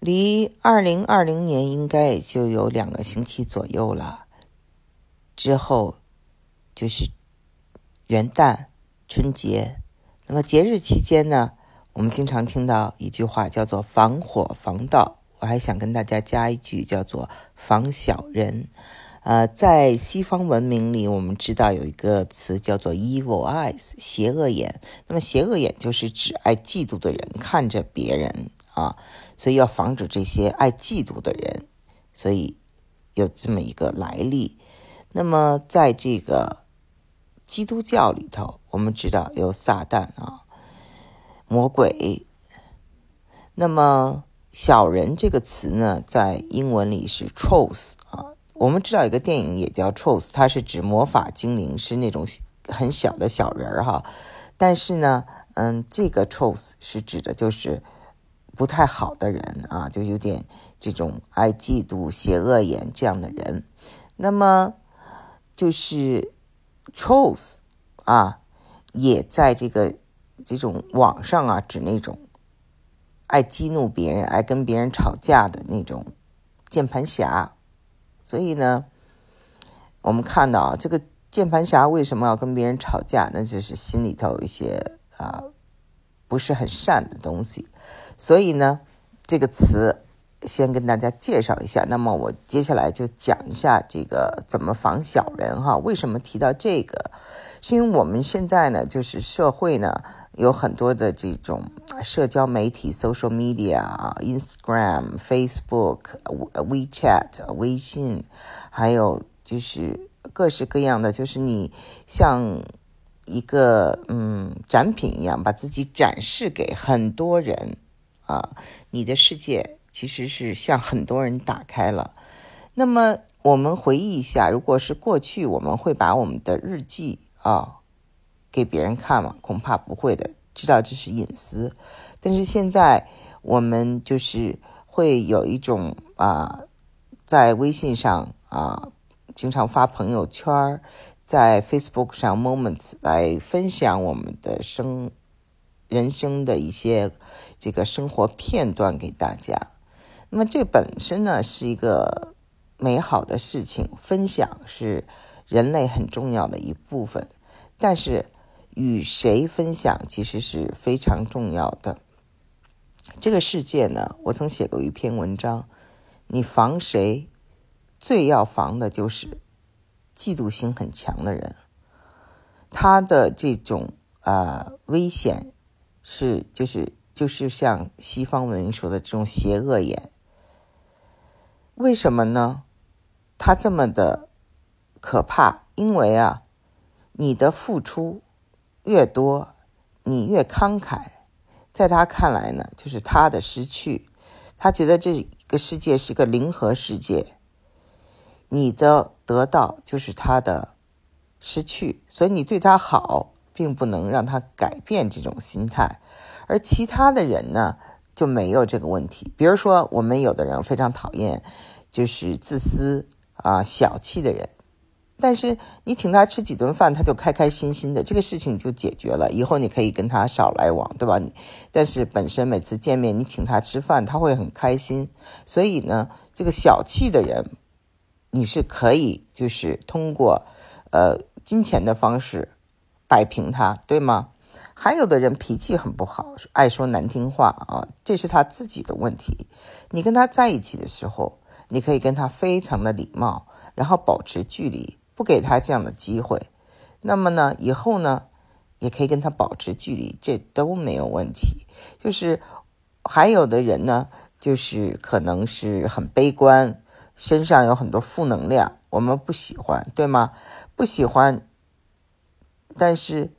离二零二零年应该也就有两个星期左右了，之后就是元旦、春节。那么节日期间呢，我们经常听到一句话叫做“防火防盗”，我还想跟大家加一句叫做“防小人”。呃，在西方文明里，我们知道有一个词叫做 “evil eyes”，邪恶眼。那么邪恶眼就是指爱嫉妒的人看着别人。啊，所以要防止这些爱嫉妒的人，所以有这么一个来历。那么，在这个基督教里头，我们知道有撒旦啊，魔鬼。那么“小人”这个词呢，在英文里是 “trolls” 啊。我们知道一个电影也叫 “trolls”，它是指魔法精灵，是那种很小的小人儿哈。但是呢，嗯，这个 “trolls” 是指的就是。不太好的人啊，就有点这种爱嫉妒、邪恶眼这样的人。那么就是 trolls 啊，也在这个这种网上啊，指那种爱激怒别人、爱跟别人吵架的那种键盘侠。所以呢，我们看到，这个键盘侠为什么要跟别人吵架？那就是心里头有一些啊。不是很善的东西，所以呢，这个词先跟大家介绍一下。那么我接下来就讲一下这个怎么防小人哈。为什么提到这个？是因为我们现在呢，就是社会呢有很多的这种社交媒体，social media 啊，Instagram、Facebook、WeChat、微信，还有就是各式各样的，就是你像。一个嗯展品一样，把自己展示给很多人啊，你的世界其实是向很多人打开了。那么我们回忆一下，如果是过去，我们会把我们的日记啊给别人看吗？恐怕不会的，知道这是隐私。但是现在我们就是会有一种啊，在微信上啊，经常发朋友圈在 Facebook 上 Moments 来分享我们的生人生的一些这个生活片段给大家。那么这本身呢是一个美好的事情，分享是人类很重要的一部分。但是与谁分享其实是非常重要的。这个世界呢，我曾写过一篇文章，你防谁最要防的就是。嫉妒心很强的人，他的这种呃危险是就是就是像西方文明说的这种邪恶眼。为什么呢？他这么的可怕，因为啊，你的付出越多，你越慷慨，在他看来呢，就是他的失去。他觉得这个世界是个零和世界。你的得到就是他的失去，所以你对他好，并不能让他改变这种心态。而其他的人呢，就没有这个问题。比如说，我们有的人非常讨厌，就是自私啊、小气的人，但是你请他吃几顿饭，他就开开心心的，这个事情就解决了。以后你可以跟他少来往，对吧？你但是本身每次见面，你请他吃饭，他会很开心。所以呢，这个小气的人。你是可以，就是通过，呃，金钱的方式摆平他，对吗？还有的人脾气很不好，爱说难听话啊，这是他自己的问题。你跟他在一起的时候，你可以跟他非常的礼貌，然后保持距离，不给他这样的机会。那么呢，以后呢，也可以跟他保持距离，这都没有问题。就是还有的人呢，就是可能是很悲观。身上有很多负能量，我们不喜欢，对吗？不喜欢，但是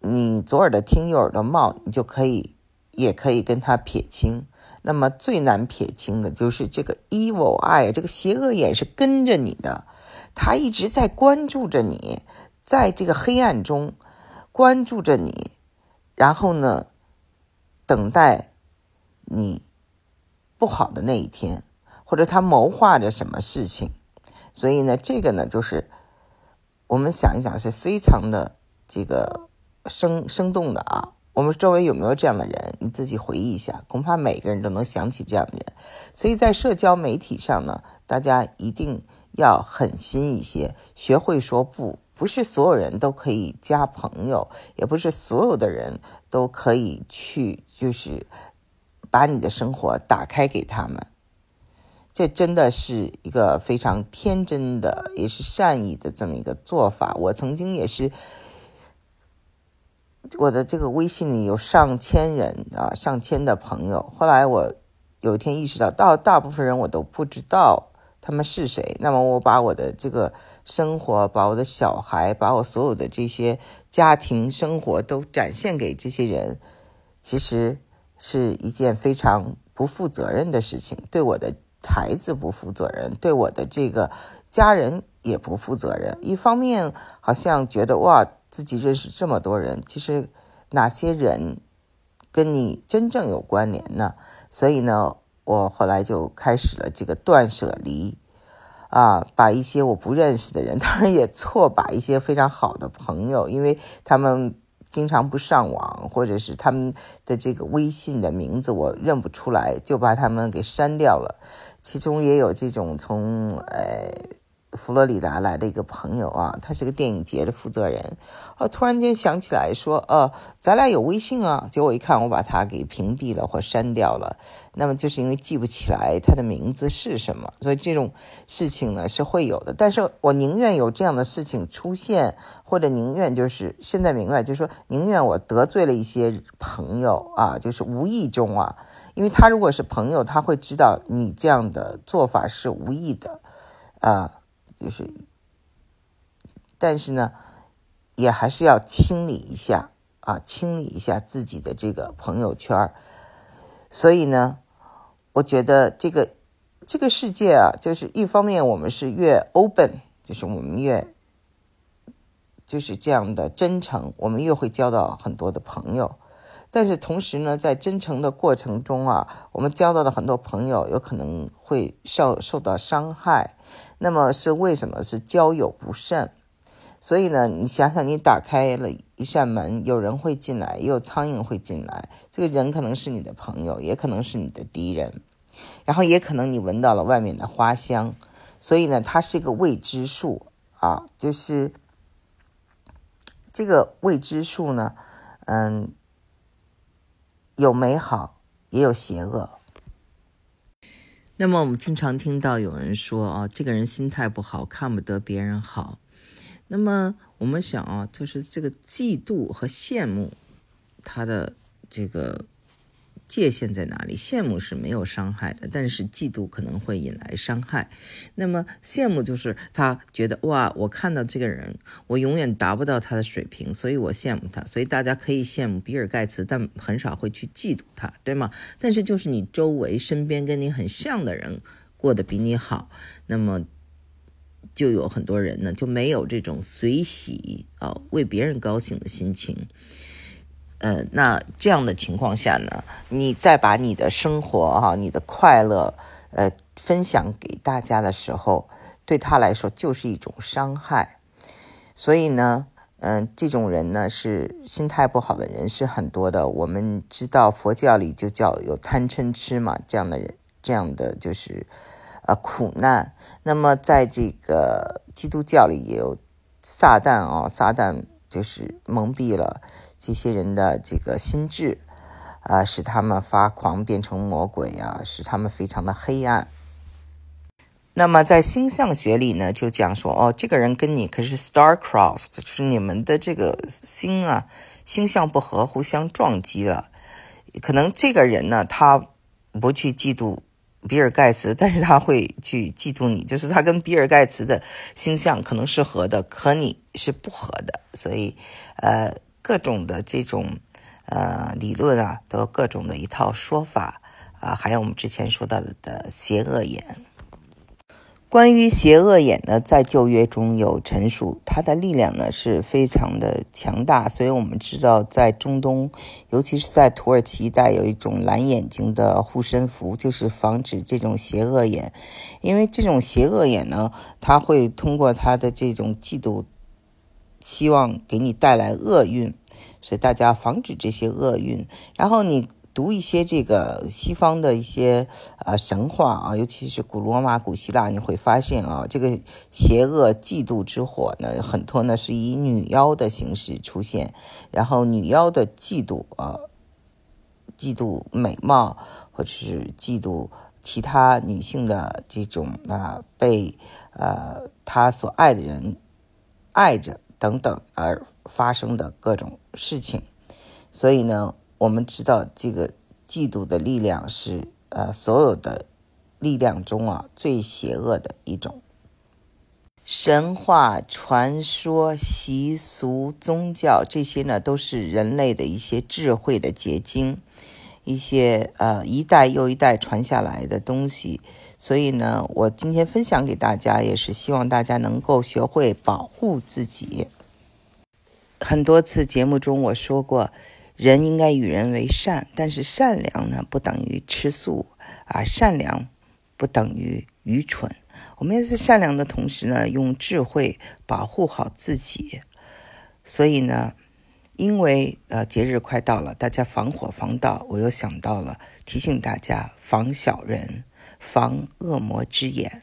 你左耳朵听右耳朵冒，你就可以，也可以跟他撇清。那么最难撇清的就是这个 evil eye，这个邪恶眼是跟着你的，他一直在关注着你，在这个黑暗中关注着你，然后呢，等待你不好的那一天。或者他谋划着什么事情，所以呢，这个呢，就是我们想一想是非常的这个生生动的啊。我们周围有没有这样的人？你自己回忆一下，恐怕每个人都能想起这样的人。所以在社交媒体上呢，大家一定要狠心一些，学会说不。不是所有人都可以加朋友，也不是所有的人都可以去，就是把你的生活打开给他们。这真的是一个非常天真的，也是善意的这么一个做法。我曾经也是。我的这个微信里有上千人啊，上千的朋友。后来我有一天意识到，到大部分人我都不知道他们是谁。那么我把我的这个生活，把我的小孩，把我所有的这些家庭生活都展现给这些人，其实是一件非常不负责任的事情，对我的孩子不负责任，对我的这个家人也不负责任。一方面好像觉得哇。自己认识这么多人，其实哪些人跟你真正有关联呢？所以呢，我后来就开始了这个断舍离，啊，把一些我不认识的人，当然也错把一些非常好的朋友，因为他们经常不上网，或者是他们的这个微信的名字我认不出来，就把他们给删掉了。其中也有这种从呃。佛罗里达来的一个朋友啊，他是个电影节的负责人，哦，突然间想起来说，呃，咱俩有微信啊，结果一看，我把他给屏蔽了或删掉了，那么就是因为记不起来他的名字是什么，所以这种事情呢是会有的，但是我宁愿有这样的事情出现，或者宁愿就是现在明白，就是说宁愿我得罪了一些朋友啊，就是无意中啊，因为他如果是朋友，他会知道你这样的做法是无意的，啊。就是，但是呢，也还是要清理一下啊，清理一下自己的这个朋友圈所以呢，我觉得这个这个世界啊，就是一方面我们是越 open，就是我们越就是这样的真诚，我们越会交到很多的朋友。但是同时呢，在真诚的过程中啊，我们交到了很多朋友，有可能会受受到伤害。那么是为什么？是交友不慎。所以呢，你想想，你打开了一扇门，有人会进来，也有苍蝇会进来。这个人可能是你的朋友，也可能是你的敌人。然后也可能你闻到了外面的花香。所以呢，它是一个未知数啊，就是这个未知数呢，嗯。有美好，也有邪恶。那么我们经常听到有人说啊，这个人心态不好，看不得别人好。那么我们想啊，就是这个嫉妒和羡慕，他的这个。界限在哪里？羡慕是没有伤害的，但是嫉妒可能会引来伤害。那么羡慕就是他觉得哇，我看到这个人，我永远达不到他的水平，所以我羡慕他。所以大家可以羡慕比尔盖茨，但很少会去嫉妒他，对吗？但是就是你周围身边跟你很像的人过得比你好，那么就有很多人呢就没有这种随喜啊为别人高兴的心情。呃，那这样的情况下呢，你再把你的生活哈，你的快乐，呃，分享给大家的时候，对他来说就是一种伤害。所以呢，嗯，这种人呢是心态不好的人是很多的。我们知道佛教里就叫有贪嗔痴嘛，这样的人，这样的就是呃苦难。那么在这个基督教里也有撒旦啊，撒旦就是蒙蔽了。这些人的这个心智，啊，使他们发狂变成魔鬼啊，使他们非常的黑暗。那么在星象学里呢，就讲说，哦，这个人跟你可是 star crossed，是你们的这个星啊，星象不合，互相撞击了。可能这个人呢，他不去嫉妒比尔盖茨，但是他会去嫉妒你，就是他跟比尔盖茨的星象可能是合的，和你是不合的，所以，呃。各种的这种呃理论啊，都有各种的一套说法啊，还有我们之前说到的邪恶眼。关于邪恶眼呢，在旧约中有陈述，它的力量呢是非常的强大，所以我们知道在中东，尤其是在土耳其一带，有一种蓝眼睛的护身符，就是防止这种邪恶眼。因为这种邪恶眼呢，它会通过它的这种嫉妒。希望给你带来厄运，所以大家防止这些厄运。然后你读一些这个西方的一些呃神话啊，尤其是古罗马、古希腊，你会发现啊，这个邪恶嫉妒之火呢，很多呢是以女妖的形式出现，然后女妖的嫉妒啊，嫉妒美貌，或者是嫉妒。其他女性的这种啊，被呃她所爱的人爱着等等而发生的各种事情，所以呢，我们知道这个嫉妒的力量是呃所有的力量中啊最邪恶的一种。神话、传说、习俗、宗教这些呢，都是人类的一些智慧的结晶。一些呃一代又一代传下来的东西，所以呢，我今天分享给大家，也是希望大家能够学会保护自己。很多次节目中我说过，人应该与人为善，但是善良呢不等于吃素啊，善良不等于愚蠢。我们也是善良的同时呢，用智慧保护好自己。所以呢。因为呃节日快到了，大家防火防盗，我又想到了提醒大家防小人，防恶魔之眼。